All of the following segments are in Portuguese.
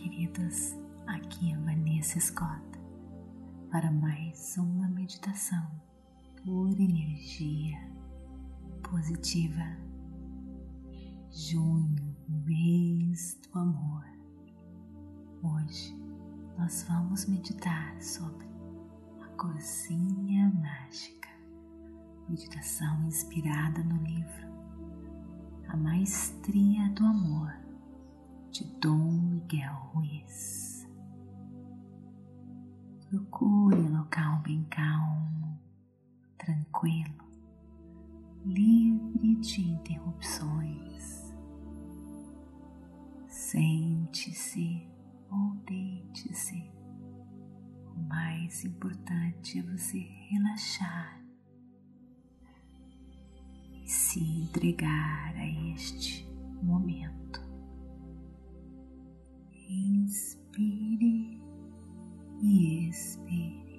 queridos, aqui é Vanessa Scott para mais uma meditação por energia positiva. Junho, mês do amor. Hoje nós vamos meditar sobre a cozinha mágica. Meditação inspirada no livro A Maestria do Amor de Dom Miguel Ruiz. Procure um local bem calmo, tranquilo, livre de interrupções. Sente-se ou deite-se. O mais importante é você relaxar e se entregar a este momento. Inspire e expire.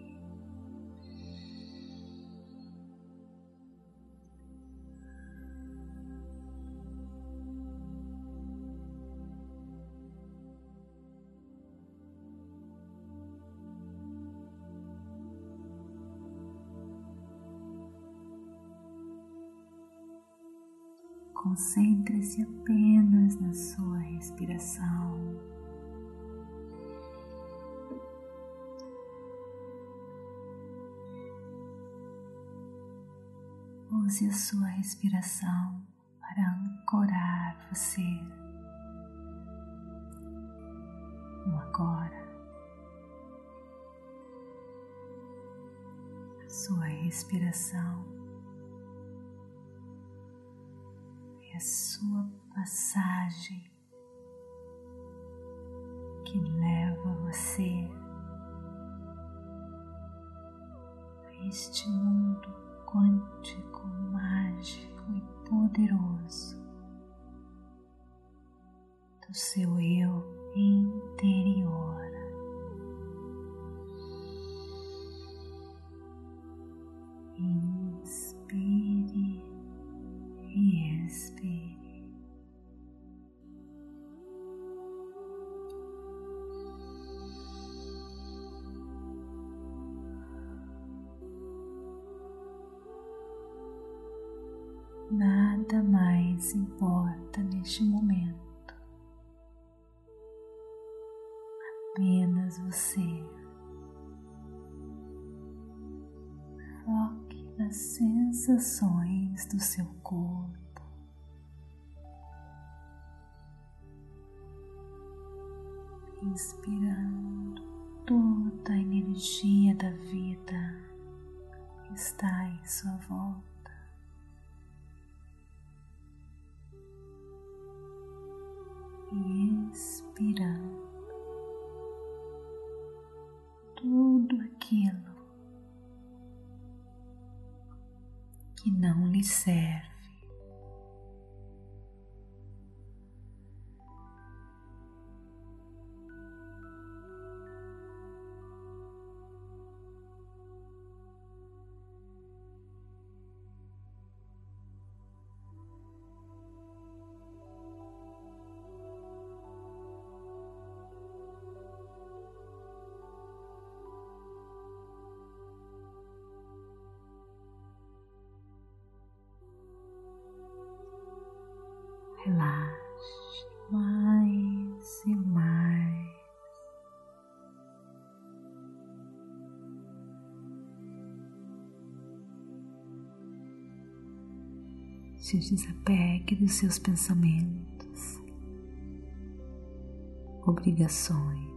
Concentre-se apenas na sua respiração. Use a sua respiração para ancorar você no agora. A sua respiração é a sua passagem que leva você a este mundo quântico, mágico e poderoso do seu eu interior. Apenas você. Foque nas sensações do seu corpo. Inspirando toda a energia da vida que está em sua volta. e expirando tudo aquilo que não lhe serve. Relaxe mais e mais. Se desapegue dos seus pensamentos, obrigações.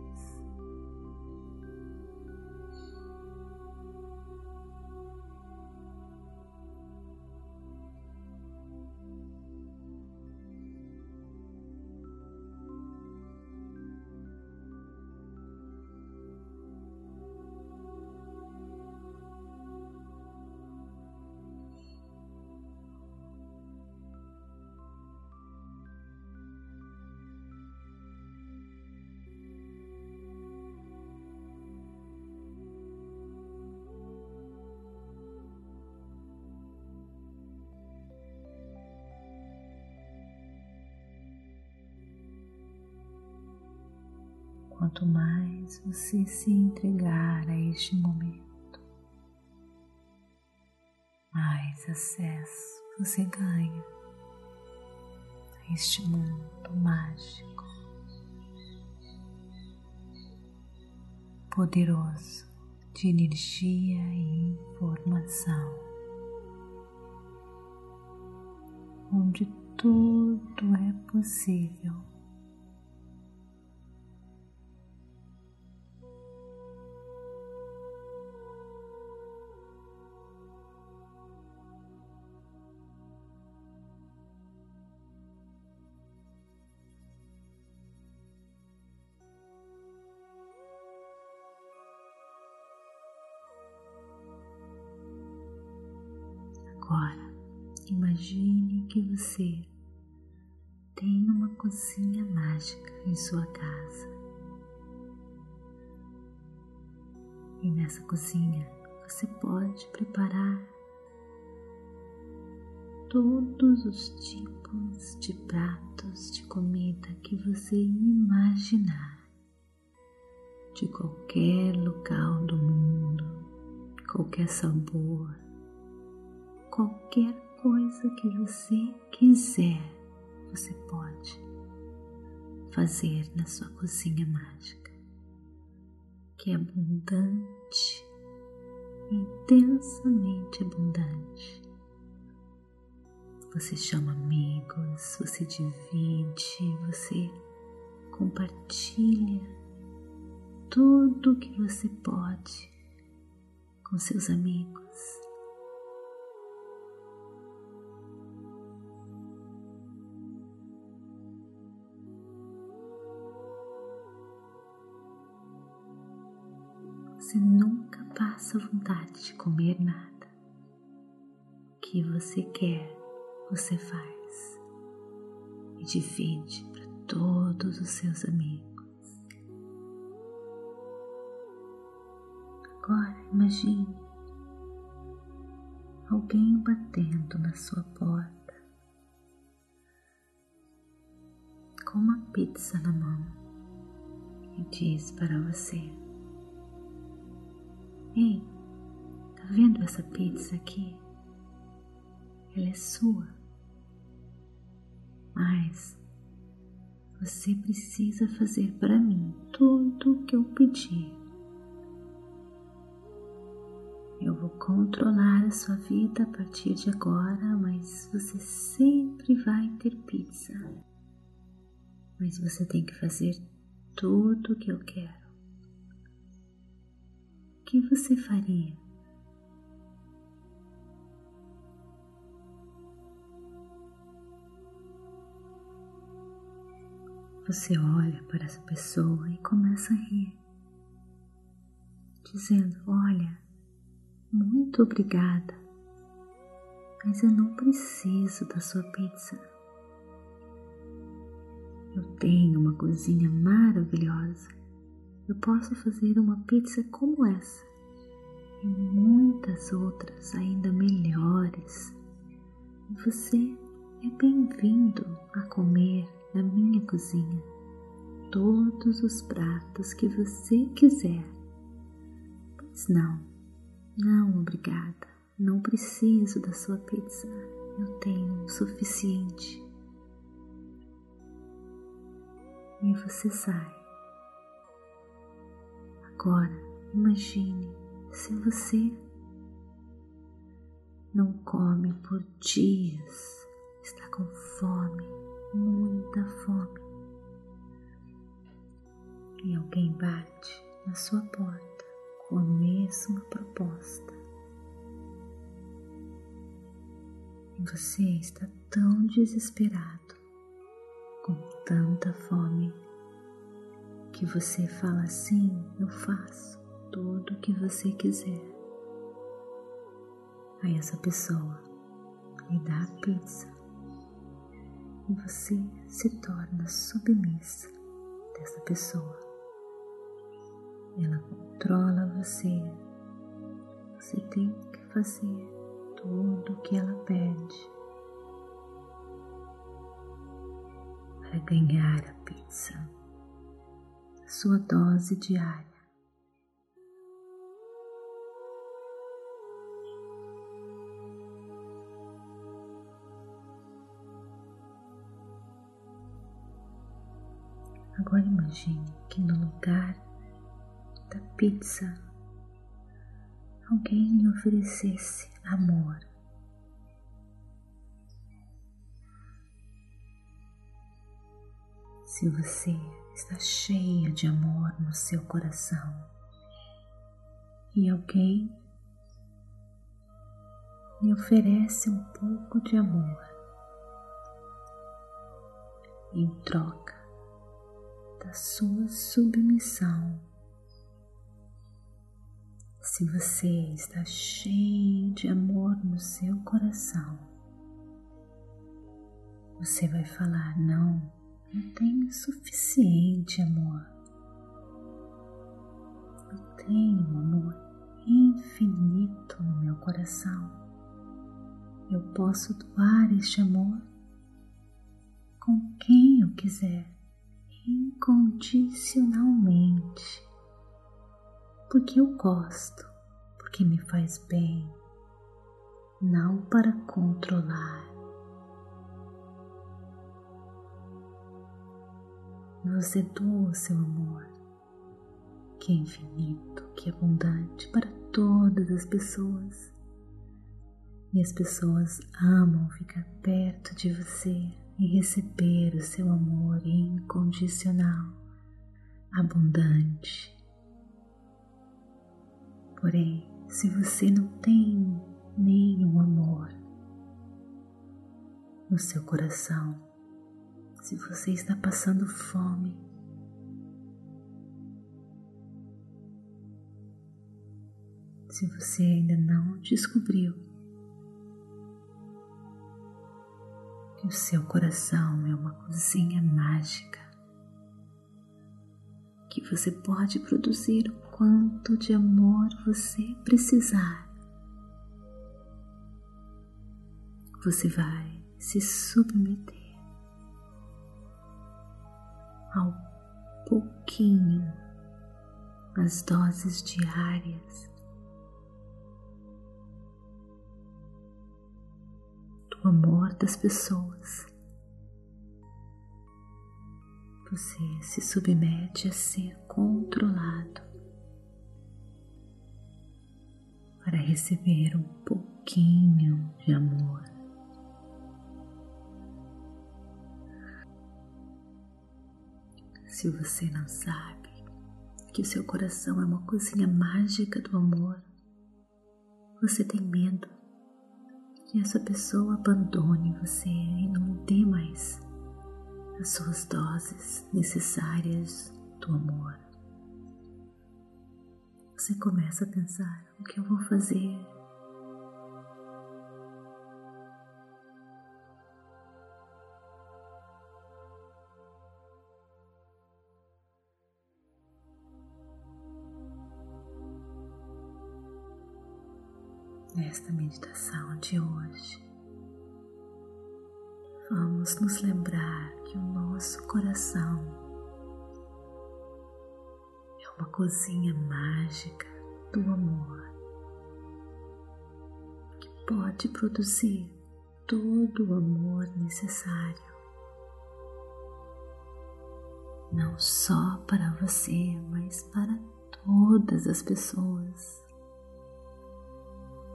Quanto mais você se entregar a este momento, mais acesso você ganha a este mundo mágico, poderoso de energia e informação, onde tudo é possível. Imagine que você tem uma cozinha mágica em sua casa. E nessa cozinha você pode preparar todos os tipos de pratos de comida que você imaginar, de qualquer local do mundo, qualquer sabor, qualquer coisa que você quiser, você pode fazer na sua cozinha mágica, que é abundante, intensamente abundante. Você chama amigos, você divide, você compartilha tudo que você pode com seus amigos você nunca passa vontade de comer nada. O que você quer, você faz e divide para todos os seus amigos. Agora imagine alguém batendo na sua porta com uma pizza na mão e diz para você Ei, tá vendo essa pizza aqui? Ela é sua. Mas você precisa fazer para mim tudo o que eu pedir. Eu vou controlar a sua vida a partir de agora, mas você sempre vai ter pizza. Mas você tem que fazer tudo o que eu quero que você faria? Você olha para essa pessoa e começa a rir, dizendo: Olha, muito obrigada, mas eu não preciso da sua pizza. Eu tenho uma cozinha maravilhosa eu posso fazer uma pizza como essa e muitas outras ainda melhores. Você é bem-vindo a comer na minha cozinha todos os pratos que você quiser. Pois não, não, obrigada, não preciso da sua pizza, eu tenho o suficiente. E você sai Agora, imagine se você não come por dias, está com fome, muita fome, e alguém bate na sua porta com a mesma proposta. E você está tão desesperado, com tanta fome que você fala assim, eu faço tudo o que você quiser. Aí essa pessoa lhe dá a pizza e você se torna submissa dessa pessoa. Ela controla você. Você tem que fazer tudo o que ela pede para ganhar a pizza sua dose diária. Agora imagine que no lugar da pizza alguém lhe oferecesse amor. Se você está cheia de amor no seu coração e alguém lhe oferece um pouco de amor em troca da sua submissão. Se você está cheio de amor no seu coração, você vai falar: Não, não tenho suficiente amor. Eu tenho amor infinito no meu coração. Eu posso doar este amor com quem eu quiser incondicionalmente, porque eu gosto, porque me faz bem, não para controlar. Você doa o seu amor, que é infinito, que é abundante para todas as pessoas. E as pessoas amam ficar perto de você e receber o seu amor incondicional, abundante. Porém, se você não tem nenhum amor no seu coração, se você está passando fome, se você ainda não descobriu que o seu coração é uma cozinha mágica, que você pode produzir o quanto de amor você precisar. Você vai se submeter ao pouquinho, as doses diárias o amor das pessoas. Você se submete a ser controlado para receber um pouquinho de amor. Se você não sabe que o seu coração é uma cozinha mágica do amor, você tem medo que essa pessoa abandone você e não dê mais as suas doses necessárias do amor. Você começa a pensar: o que eu vou fazer? Nesta meditação de hoje, vamos nos lembrar que o nosso coração é uma cozinha mágica do amor que pode produzir todo o amor necessário. Não só para você, mas para todas as pessoas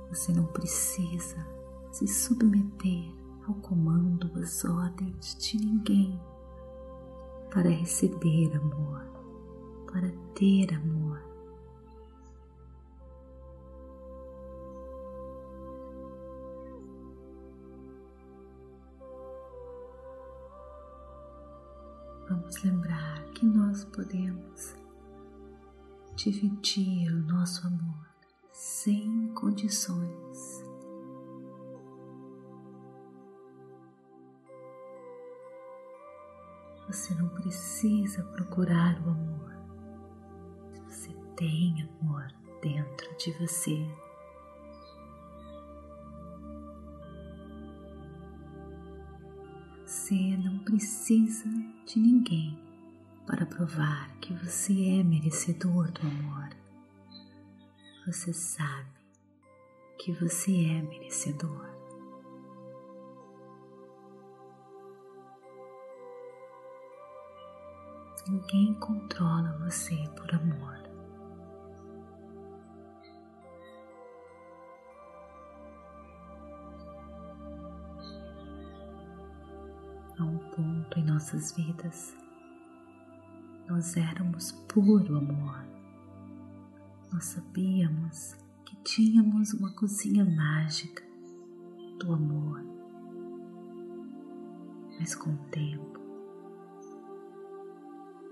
você não precisa se submeter ao comando, às ordens de ninguém para receber amor, para ter amor. Vamos lembrar que nós podemos dividir o nosso amor sem condições. Você não precisa procurar o amor. Você tem amor dentro de você. Você não precisa de ninguém para provar que você é merecedor do amor. Você sabe que você é merecedor. Ninguém controla você por amor. Há um ponto em nossas vidas, nós éramos puro amor. Nós sabíamos que tínhamos uma cozinha mágica do amor. Mas com o tempo,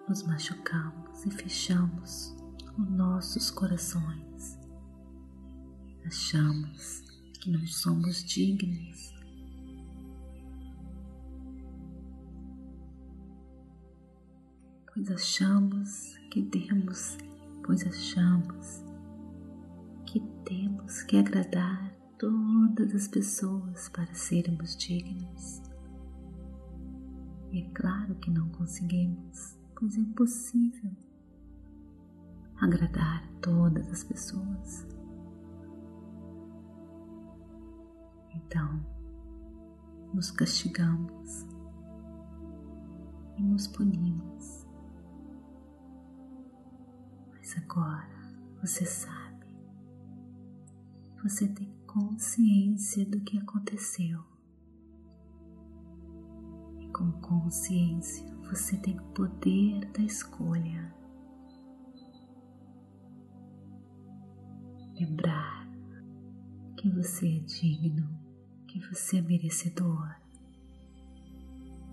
nos machucamos e fechamos os nossos corações. Achamos que não somos dignos. Pois achamos que temos, pois achamos que temos que agradar todas as pessoas para sermos dignos. E é claro que não conseguimos pois é impossível agradar todas as pessoas. Então, nos castigamos e nos punimos. Mas agora você sabe, você tem consciência do que aconteceu. E com consciência você tem o poder da escolha. Lembrar que você é digno, que você é merecedor.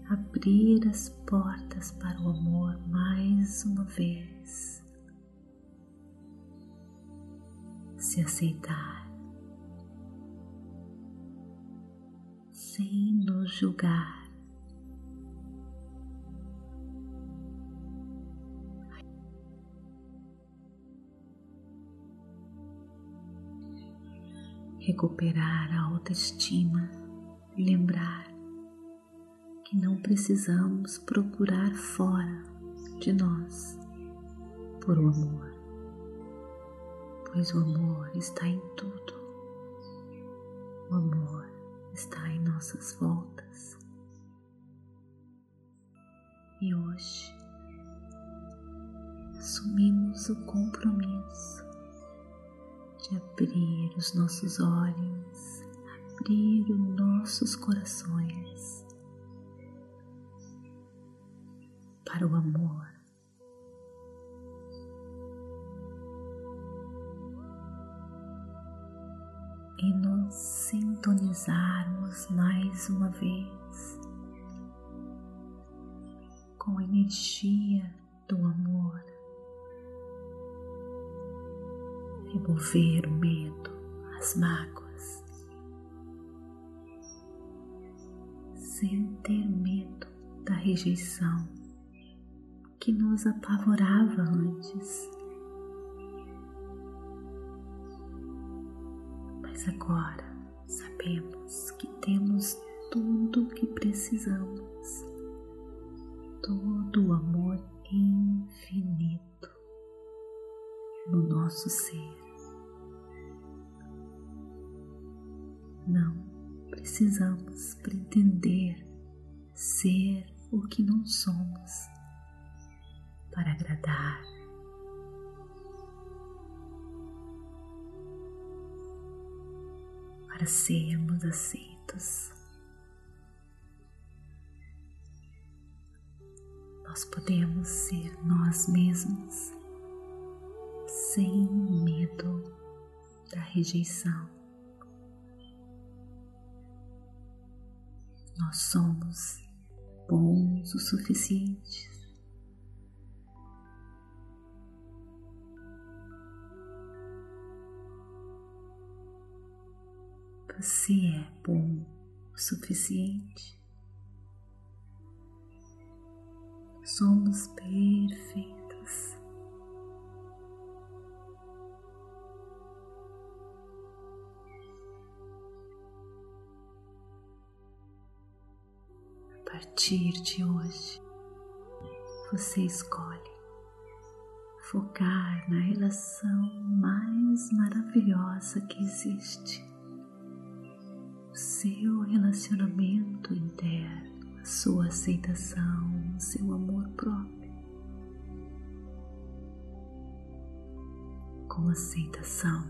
Abrir as portas para o amor mais uma vez. Se aceitar. Sem nos julgar recuperar a autoestima e lembrar que não precisamos procurar fora de nós por amor, pois o amor está em tudo. O amor está em nossas voltas. E hoje assumimos o compromisso de abrir os nossos olhos, abrir os nossos corações para o amor. E nos sintonizarmos mais uma vez com a energia do amor. remover o medo, as mágoas, sem ter medo da rejeição que nos apavorava antes. Mas agora sabemos que temos tudo o que precisamos, todo o amor infinito no nosso ser. Não precisamos pretender ser o que não somos para agradar. Para sermos aceitos, nós podemos ser nós mesmos sem medo da rejeição. nós somos bons o suficiente. Você é bom o suficiente. Somos perfeitos. partir de hoje, você escolhe focar na relação mais maravilhosa que existe, seu relacionamento interno, a sua aceitação, seu amor próprio. Com aceitação,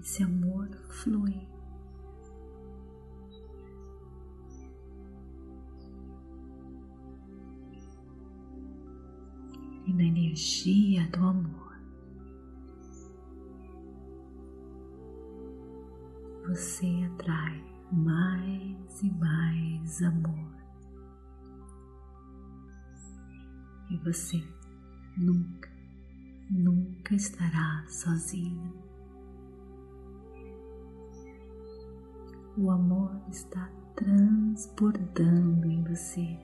esse amor flui e na energia do amor. Você atrai mais e mais amor. E você nunca, nunca estará sozinho. O amor está transbordando em você.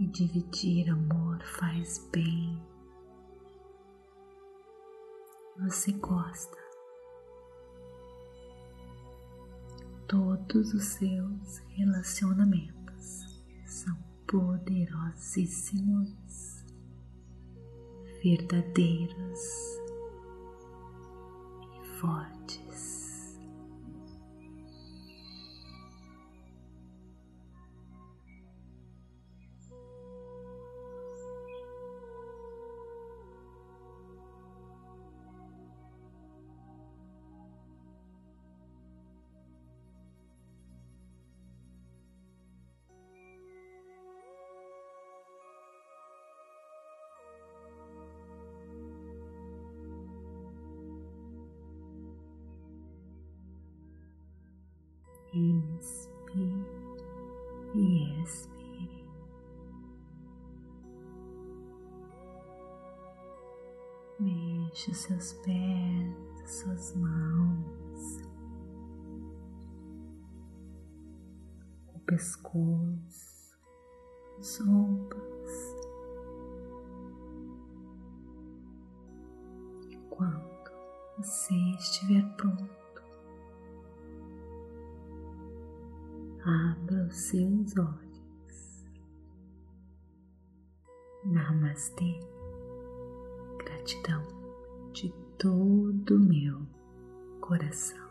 e dividir amor faz bem. Você gosta. Todos os seus relacionamentos são poderosíssimos, verdadeiros e fortes. Inspire e expire. Mexa os seus pés, suas mãos, o pescoço, os ombros. Quando você estiver pronto, abra os seus olhos. Namastê. Gratidão de todo o meu coração.